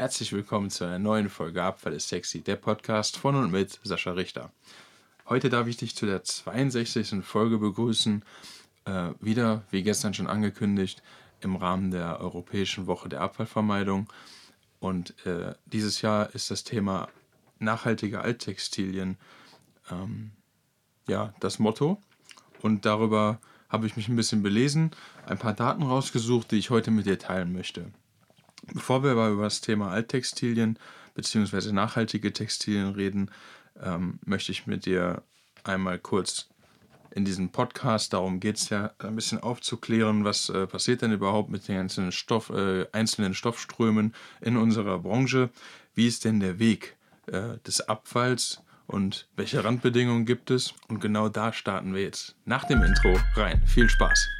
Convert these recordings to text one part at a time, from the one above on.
Herzlich willkommen zu einer neuen Folge Abfall ist sexy, der Podcast von und mit Sascha Richter. Heute darf ich dich zu der 62. Folge begrüßen. Äh, wieder, wie gestern schon angekündigt, im Rahmen der Europäischen Woche der Abfallvermeidung. Und äh, dieses Jahr ist das Thema nachhaltige Alttextilien ähm, ja, das Motto. Und darüber habe ich mich ein bisschen belesen, ein paar Daten rausgesucht, die ich heute mit dir teilen möchte. Bevor wir aber über das Thema Alttextilien bzw. nachhaltige Textilien reden, ähm, möchte ich mit dir einmal kurz in diesem Podcast, darum geht es ja, ein bisschen aufzuklären, was äh, passiert denn überhaupt mit den einzelnen, Stoff, äh, einzelnen Stoffströmen in unserer Branche. Wie ist denn der Weg äh, des Abfalls und welche Randbedingungen gibt es? Und genau da starten wir jetzt nach dem Intro rein. Viel Spaß!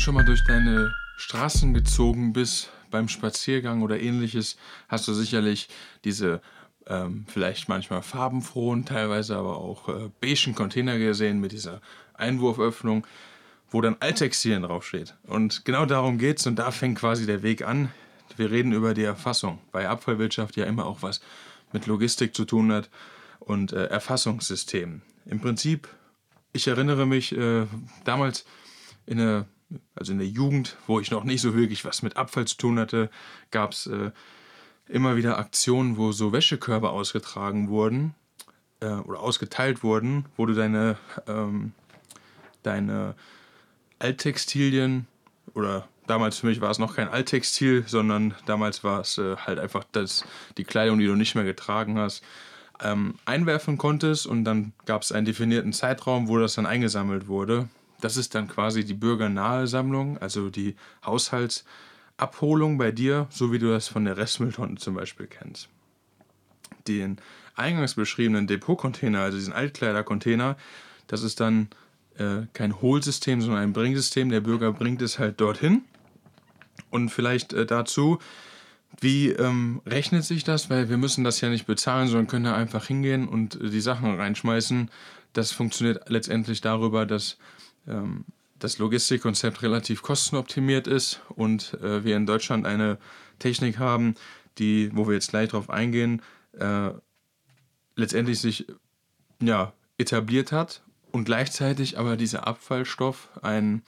Schon mal durch deine Straßen gezogen bist, beim Spaziergang oder ähnliches, hast du sicherlich diese ähm, vielleicht manchmal farbenfrohen, teilweise aber auch äh, beigen Container gesehen mit dieser Einwurföffnung, wo dann Alttextilien draufsteht. Und genau darum geht es und da fängt quasi der Weg an. Wir reden über die Erfassung, weil Abfallwirtschaft ja immer auch was mit Logistik zu tun hat und äh, Erfassungssystemen. Im Prinzip, ich erinnere mich äh, damals in der, also in der Jugend, wo ich noch nicht so wirklich was mit Abfall zu tun hatte, gab es äh, immer wieder Aktionen, wo so Wäschekörbe ausgetragen wurden äh, oder ausgeteilt wurden, wo du deine, ähm, deine Alttextilien oder damals für mich war es noch kein Alttextil, sondern damals war es äh, halt einfach das, die Kleidung, die du nicht mehr getragen hast, ähm, einwerfen konntest und dann gab es einen definierten Zeitraum, wo das dann eingesammelt wurde. Das ist dann quasi die bürgernahe Sammlung, also die Haushaltsabholung bei dir, so wie du das von der Restmülltonne zum Beispiel kennst. Den eingangs beschriebenen Depotcontainer, also diesen Altkleidercontainer, das ist dann äh, kein Hohlsystem, sondern ein Bringsystem. Der Bürger bringt es halt dorthin. Und vielleicht äh, dazu, wie ähm, rechnet sich das? Weil wir müssen das ja nicht bezahlen, sondern können da einfach hingehen und äh, die Sachen reinschmeißen. Das funktioniert letztendlich darüber, dass das Logistikkonzept relativ kostenoptimiert ist und äh, wir in Deutschland eine Technik haben, die, wo wir jetzt gleich drauf eingehen, äh, letztendlich sich ja, etabliert hat und gleichzeitig aber dieser Abfallstoff ein,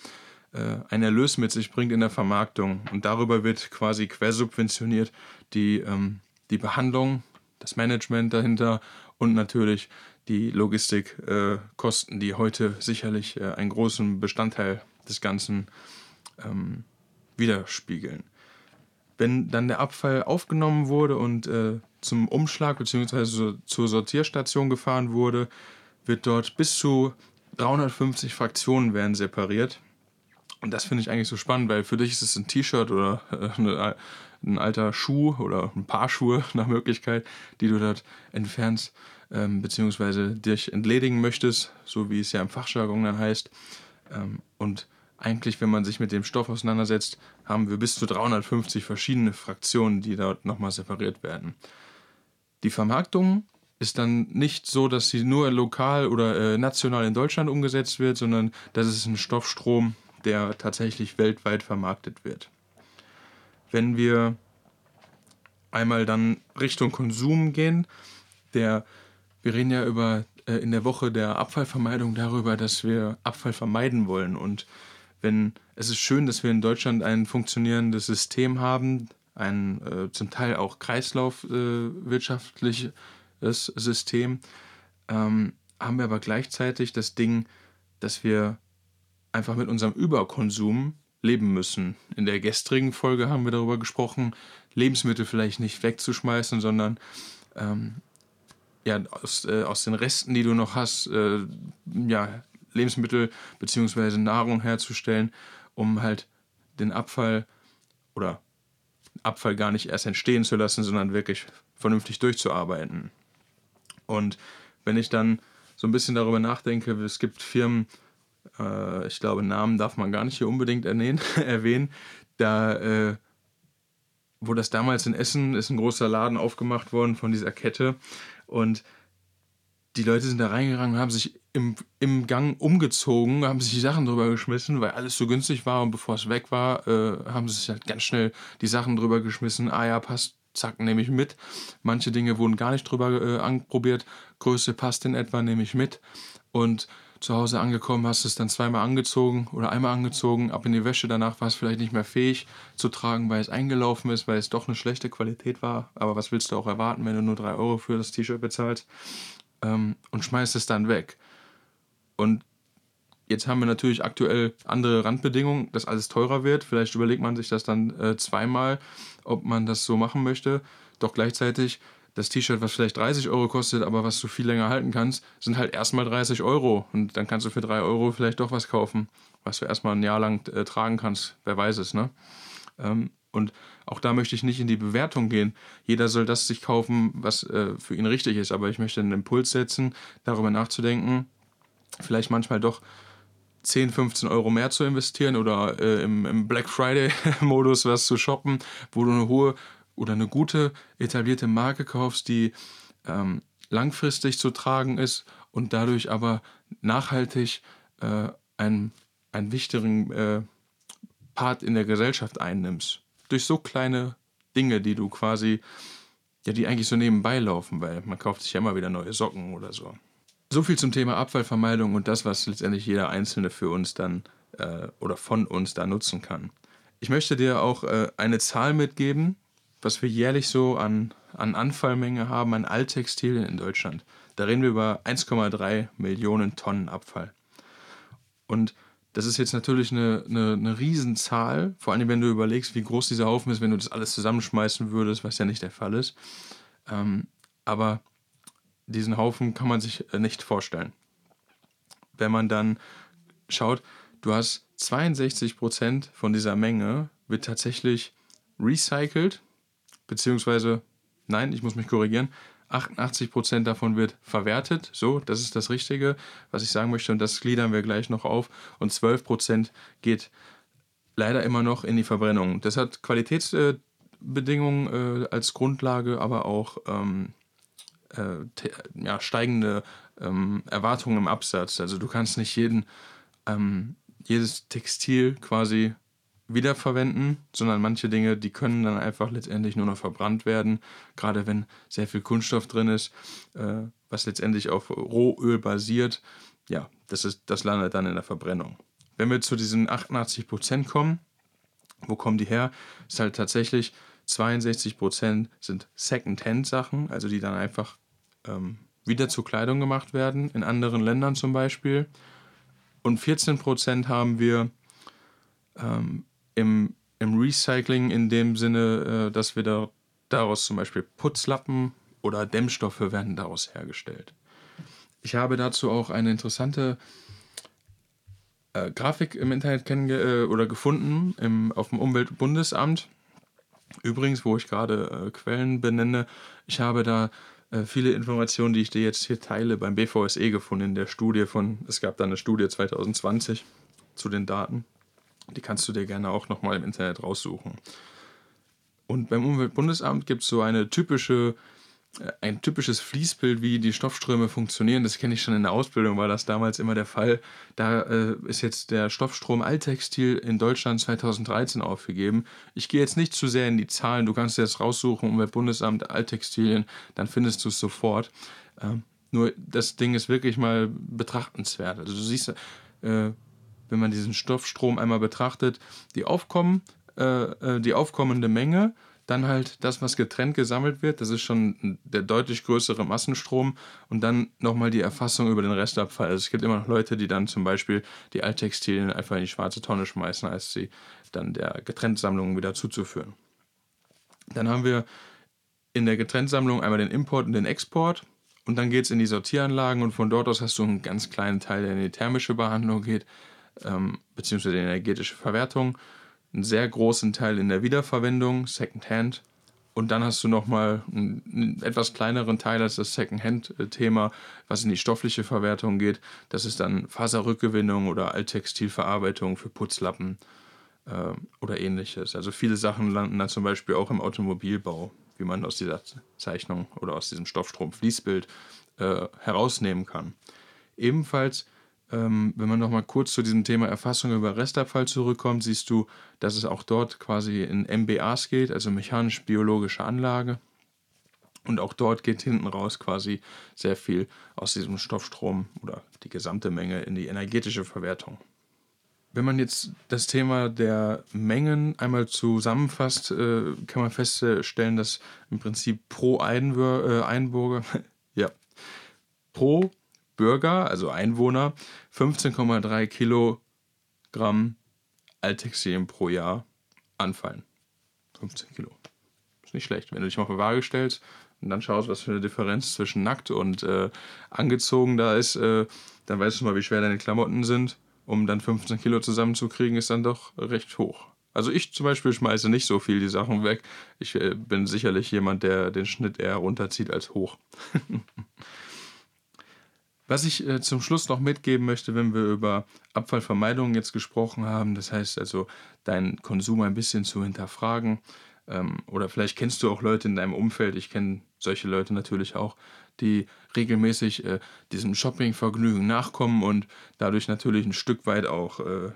äh, ein Erlös mit sich bringt in der Vermarktung. Und darüber wird quasi quersubventioniert die, ähm, die Behandlung, das Management dahinter und natürlich die Logistikkosten, äh, die heute sicherlich äh, einen großen Bestandteil des Ganzen ähm, widerspiegeln. Wenn dann der Abfall aufgenommen wurde und äh, zum Umschlag bzw. zur Sortierstation gefahren wurde, wird dort bis zu 350 Fraktionen werden separiert. Und das finde ich eigentlich so spannend, weil für dich ist es ein T-Shirt oder äh, ein alter Schuh oder ein paar Schuhe nach Möglichkeit, die du dort entfernst ähm, bzw. dich entledigen möchtest, so wie es ja im Fachjargon dann heißt. Ähm, und eigentlich, wenn man sich mit dem Stoff auseinandersetzt, haben wir bis zu 350 verschiedene Fraktionen, die dort nochmal separiert werden. Die Vermarktung ist dann nicht so, dass sie nur lokal oder äh, national in Deutschland umgesetzt wird, sondern das ist ein Stoffstrom, der tatsächlich weltweit vermarktet wird. Wenn wir einmal dann Richtung Konsum gehen, der, wir reden ja über äh, in der Woche der Abfallvermeidung darüber, dass wir Abfall vermeiden wollen. Und wenn es ist schön, dass wir in Deutschland ein funktionierendes System haben, ein äh, zum Teil auch kreislaufwirtschaftlich äh, System, ähm, haben wir aber gleichzeitig das Ding, dass wir einfach mit unserem Überkonsum leben müssen. In der gestrigen Folge haben wir darüber gesprochen, Lebensmittel vielleicht nicht wegzuschmeißen, sondern ähm, ja, aus, äh, aus den Resten, die du noch hast, äh, ja, Lebensmittel bzw. Nahrung herzustellen, um halt den Abfall oder Abfall gar nicht erst entstehen zu lassen, sondern wirklich vernünftig durchzuarbeiten. Und wenn ich dann so ein bisschen darüber nachdenke, es gibt Firmen, äh, ich glaube, Namen darf man gar nicht hier unbedingt erwähnen, da, äh, wo das damals in Essen ist ein großer Laden aufgemacht worden von dieser Kette. Und die Leute sind da reingegangen und haben sich im, im Gang umgezogen, haben sich die Sachen drüber geschmissen, weil alles so günstig war. Und bevor es weg war, äh, haben sie sich halt ganz schnell die Sachen drüber geschmissen. Ah ja, passt, zack, nehme ich mit. Manche Dinge wurden gar nicht drüber äh, anprobiert. Größe passt in etwa, nehme ich mit. Und zu Hause angekommen, hast es dann zweimal angezogen oder einmal angezogen, ab in die Wäsche. Danach war es vielleicht nicht mehr fähig zu tragen, weil es eingelaufen ist, weil es doch eine schlechte Qualität war. Aber was willst du auch erwarten, wenn du nur 3 Euro für das T-Shirt bezahlst? Ähm, und schmeißt es dann weg. Und jetzt haben wir natürlich aktuell andere Randbedingungen, dass alles teurer wird. Vielleicht überlegt man sich das dann äh, zweimal, ob man das so machen möchte. Doch gleichzeitig das T-Shirt, was vielleicht 30 Euro kostet, aber was du viel länger halten kannst, sind halt erstmal 30 Euro. Und dann kannst du für 3 Euro vielleicht doch was kaufen, was du erstmal ein Jahr lang äh, tragen kannst. Wer weiß es, ne? Ähm, und auch da möchte ich nicht in die Bewertung gehen. Jeder soll das sich kaufen, was äh, für ihn richtig ist. Aber ich möchte einen Impuls setzen, darüber nachzudenken, vielleicht manchmal doch 10, 15 Euro mehr zu investieren oder äh, im, im Black Friday-Modus was zu shoppen, wo du eine hohe oder eine gute etablierte Marke kaufst, die ähm, langfristig zu tragen ist und dadurch aber nachhaltig äh, einen, einen wichtigen äh, Part in der Gesellschaft einnimmst. Durch so kleine Dinge, die du quasi, ja, die eigentlich so nebenbei laufen, weil man kauft sich ja immer wieder neue Socken oder so. So viel zum Thema Abfallvermeidung und das, was letztendlich jeder Einzelne für uns dann äh, oder von uns da nutzen kann. Ich möchte dir auch äh, eine Zahl mitgeben, was wir jährlich so an, an Anfallmenge haben an Alttextilien in Deutschland. Da reden wir über 1,3 Millionen Tonnen Abfall. Und das ist jetzt natürlich eine, eine, eine Riesenzahl, vor allem wenn du überlegst, wie groß dieser Haufen ist, wenn du das alles zusammenschmeißen würdest, was ja nicht der Fall ist. Ähm, aber diesen Haufen kann man sich äh, nicht vorstellen. Wenn man dann schaut, du hast 62 Prozent von dieser Menge wird tatsächlich recycelt, beziehungsweise, nein, ich muss mich korrigieren, 88% davon wird verwertet. So, das ist das Richtige, was ich sagen möchte, und das gliedern wir gleich noch auf. Und 12% geht leider immer noch in die Verbrennung. Das hat Qualitätsbedingungen äh, als Grundlage, aber auch ähm, äh, ja, steigende ähm, Erwartungen im Absatz. Also du kannst nicht jeden, ähm, jedes Textil quasi wiederverwenden, sondern manche Dinge, die können dann einfach letztendlich nur noch verbrannt werden, gerade wenn sehr viel Kunststoff drin ist, äh, was letztendlich auf Rohöl basiert. Ja, das, ist, das landet dann in der Verbrennung. Wenn wir zu diesen 88 Prozent kommen, wo kommen die her? Ist halt tatsächlich 62 Prozent sind Second-Hand-Sachen, also die dann einfach ähm, wieder zu Kleidung gemacht werden, in anderen Ländern zum Beispiel. Und 14% haben wir ähm, im, im Recycling in dem Sinne, äh, dass wir da, daraus zum Beispiel Putzlappen oder Dämmstoffe werden daraus hergestellt. Ich habe dazu auch eine interessante äh, Grafik im Internet kennenge äh, oder gefunden im, auf dem Umweltbundesamt. Übrigens, wo ich gerade äh, Quellen benenne, ich habe da viele Informationen, die ich dir jetzt hier teile, beim BVSE gefunden in der Studie von, es gab da eine Studie 2020 zu den Daten. Die kannst du dir gerne auch nochmal im Internet raussuchen. Und beim Umweltbundesamt gibt es so eine typische, äh, ein typisches Fließbild, wie die Stoffströme funktionieren. Das kenne ich schon in der Ausbildung, war das damals immer der Fall. Da äh, ist jetzt der Stoffstrom Alttextil in Deutschland 2013 aufgegeben. Ich gehe jetzt nicht zu sehr in die Zahlen. Du kannst das raussuchen, Umweltbundesamt Alttextilien, dann findest du es sofort. Ähm, nur das Ding ist wirklich mal betrachtenswert. Also du siehst, äh, wenn man diesen Stoffstrom einmal betrachtet, die, Aufkommen, äh, äh, die aufkommende Menge, dann halt das, was getrennt gesammelt wird, das ist schon der deutlich größere Massenstrom und dann nochmal die Erfassung über den Restabfall. Also es gibt immer noch Leute, die dann zum Beispiel die Alttextilien einfach in die schwarze Tonne schmeißen, als sie dann der Getrenntsammlung wieder zuzuführen. Dann haben wir in der Getrenntsammlung einmal den Import und den Export. Und dann geht es in die Sortieranlagen und von dort aus hast du einen ganz kleinen Teil, der in die thermische Behandlung geht ähm, beziehungsweise die energetische Verwertung, einen sehr großen Teil in der Wiederverwendung, Secondhand. Und dann hast du nochmal einen, etwas kleineren Teil als das Secondhand-Thema, was in die stoffliche Verwertung geht. Das ist dann Faserrückgewinnung oder Alttextilverarbeitung für Putzlappen äh, oder ähnliches. Also viele Sachen landen dann zum Beispiel auch im Automobilbau, wie man aus dieser Zeichnung oder aus diesem Stoffstrom-Fließbild äh, herausnehmen kann. Ebenfalls, ähm, wenn man nochmal kurz zu diesem Thema Erfassung über Restabfall zurückkommt, siehst du, dass es auch dort quasi in MBAs geht, also mechanisch-biologische Anlage. Und auch dort geht hinten raus quasi sehr viel aus diesem Stoffstrom oder die gesamte Menge in die energetische Verwertung. Wenn man jetzt das Thema der Mengen einmal zusammenfasst, äh, kann man feststellen, dass im Prinzip pro Einwür äh, Einbürger, ja, pro Bürger, also Einwohner, 15,3 Kilogramm Alttextilien pro Jahr anfallen. 15 Kilo. Ist nicht schlecht. Wenn du dich mal auf die Waage stellst und dann schaust, was für eine Differenz zwischen nackt und äh, angezogen da ist, äh, dann weißt du mal, wie schwer deine Klamotten sind um dann 15 Kilo zusammenzukriegen, ist dann doch recht hoch. Also ich zum Beispiel schmeiße nicht so viel die Sachen weg. Ich äh, bin sicherlich jemand, der den Schnitt eher runterzieht als hoch. Was ich äh, zum Schluss noch mitgeben möchte, wenn wir über Abfallvermeidung jetzt gesprochen haben, das heißt also deinen Konsum ein bisschen zu hinterfragen. Ähm, oder vielleicht kennst du auch Leute in deinem Umfeld, ich kenne solche Leute natürlich auch, die regelmäßig äh, diesem Shoppingvergnügen nachkommen und dadurch natürlich ein Stück weit auch äh,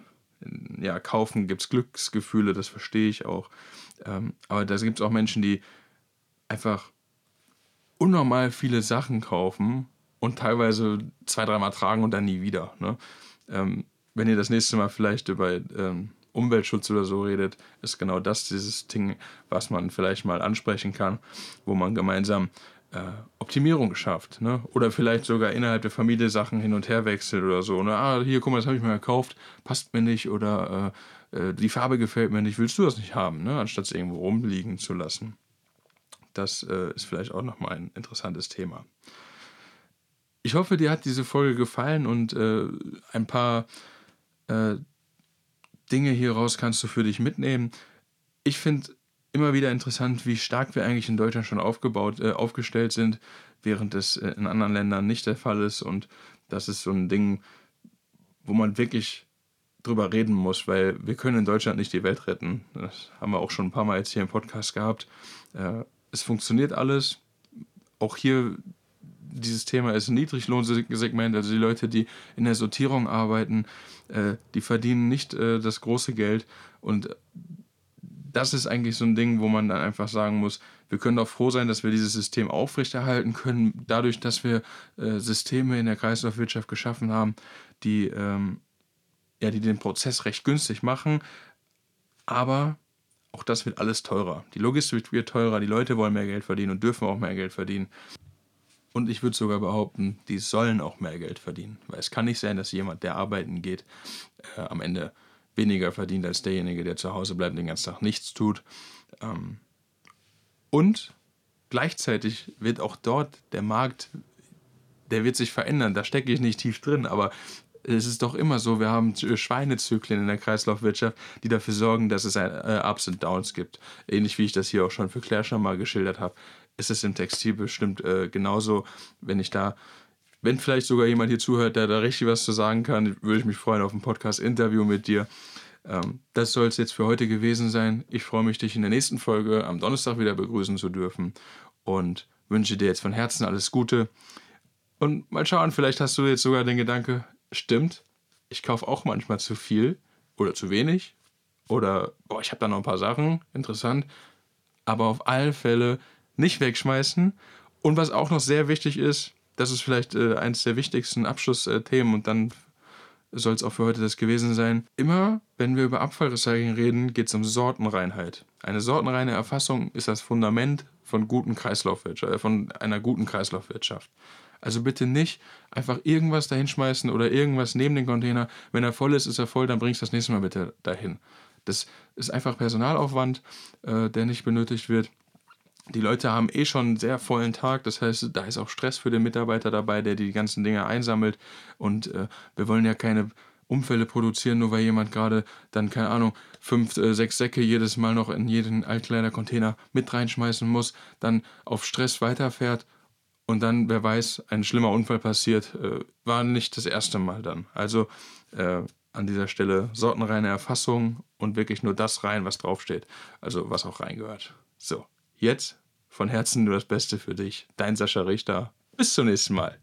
ja, kaufen, gibt es Glücksgefühle, das verstehe ich auch. Ähm, aber da gibt es auch Menschen, die einfach unnormal viele Sachen kaufen und teilweise zwei, dreimal tragen und dann nie wieder. Ne? Ähm, wenn ihr das nächste Mal vielleicht über ähm, Umweltschutz oder so redet, ist genau das dieses Ding, was man vielleicht mal ansprechen kann, wo man gemeinsam äh, Optimierung schafft. Ne? Oder vielleicht sogar innerhalb der Familie Sachen hin und her wechselt oder so. Ne? Ah, hier, guck mal, das habe ich mir gekauft, passt mir nicht oder äh, äh, die Farbe gefällt mir nicht, willst du das nicht haben, ne? anstatt es irgendwo rumliegen zu lassen. Das äh, ist vielleicht auch nochmal ein interessantes Thema. Ich hoffe, dir hat diese Folge gefallen und äh, ein paar äh, Dinge hieraus kannst du für dich mitnehmen. Ich finde immer wieder interessant, wie stark wir eigentlich in Deutschland schon aufgebaut, äh, aufgestellt sind, während es äh, in anderen Ländern nicht der Fall ist. Und das ist so ein Ding, wo man wirklich drüber reden muss, weil wir können in Deutschland nicht die Welt retten. Das haben wir auch schon ein paar Mal jetzt hier im Podcast gehabt. Äh, es funktioniert alles. Auch hier dieses Thema ist ein Niedriglohnsegment, also die Leute, die in der Sortierung arbeiten, äh, die verdienen nicht äh, das große Geld und das ist eigentlich so ein Ding, wo man dann einfach sagen muss, wir können doch froh sein, dass wir dieses System aufrechterhalten können, dadurch, dass wir äh, Systeme in der Kreislaufwirtschaft geschaffen haben, die, ähm, ja, die den Prozess recht günstig machen. Aber auch das wird alles teurer. Die Logistik wird teurer, die Leute wollen mehr Geld verdienen und dürfen auch mehr Geld verdienen. Und ich würde sogar behaupten, die sollen auch mehr Geld verdienen. Weil es kann nicht sein, dass jemand, der arbeiten geht, äh, am Ende weniger verdient als derjenige, der zu Hause bleibt und den ganzen Tag nichts tut. Ähm, und gleichzeitig wird auch dort der Markt, der wird sich verändern. Da stecke ich nicht tief drin, aber es ist doch immer so, wir haben Schweinezyklen in der Kreislaufwirtschaft, die dafür sorgen, dass es äh, Ups und Downs gibt. Ähnlich wie ich das hier auch schon für Claire schon mal geschildert habe, ist es im Textil bestimmt äh, genauso, wenn ich da wenn vielleicht sogar jemand hier zuhört, der da richtig was zu sagen kann, würde ich mich freuen auf ein Podcast-Interview mit dir. Ähm, das soll es jetzt für heute gewesen sein. Ich freue mich, dich in der nächsten Folge am Donnerstag wieder begrüßen zu dürfen und wünsche dir jetzt von Herzen alles Gute. Und mal schauen, vielleicht hast du jetzt sogar den Gedanke, stimmt, ich kaufe auch manchmal zu viel oder zu wenig oder boah, ich habe da noch ein paar Sachen, interessant, aber auf alle Fälle nicht wegschmeißen. Und was auch noch sehr wichtig ist, das ist vielleicht äh, eines der wichtigsten Abschlussthemen und dann soll es auch für heute das gewesen sein. Immer, wenn wir über Abfallrecycling reden, geht es um Sortenreinheit. Eine sortenreine Erfassung ist das Fundament von guten Kreislaufwirtschaft, äh, von einer guten Kreislaufwirtschaft. Also bitte nicht einfach irgendwas dahinschmeißen oder irgendwas neben den Container. Wenn er voll ist, ist er voll, dann bringst du das nächste Mal bitte dahin. Das ist einfach Personalaufwand, äh, der nicht benötigt wird die Leute haben eh schon einen sehr vollen Tag, das heißt, da ist auch Stress für den Mitarbeiter dabei, der die ganzen Dinge einsammelt. Und äh, wir wollen ja keine Unfälle produzieren, nur weil jemand gerade dann, keine Ahnung, fünf, äh, sechs Säcke jedes Mal noch in jeden Altkleidercontainer mit reinschmeißen muss, dann auf Stress weiterfährt und dann, wer weiß, ein schlimmer Unfall passiert, äh, war nicht das erste Mal dann. Also äh, an dieser Stelle sortenreine Erfassung und wirklich nur das rein, was draufsteht, also was auch reingehört. So. Jetzt von Herzen nur das Beste für dich. Dein Sascha Richter. Bis zum nächsten Mal.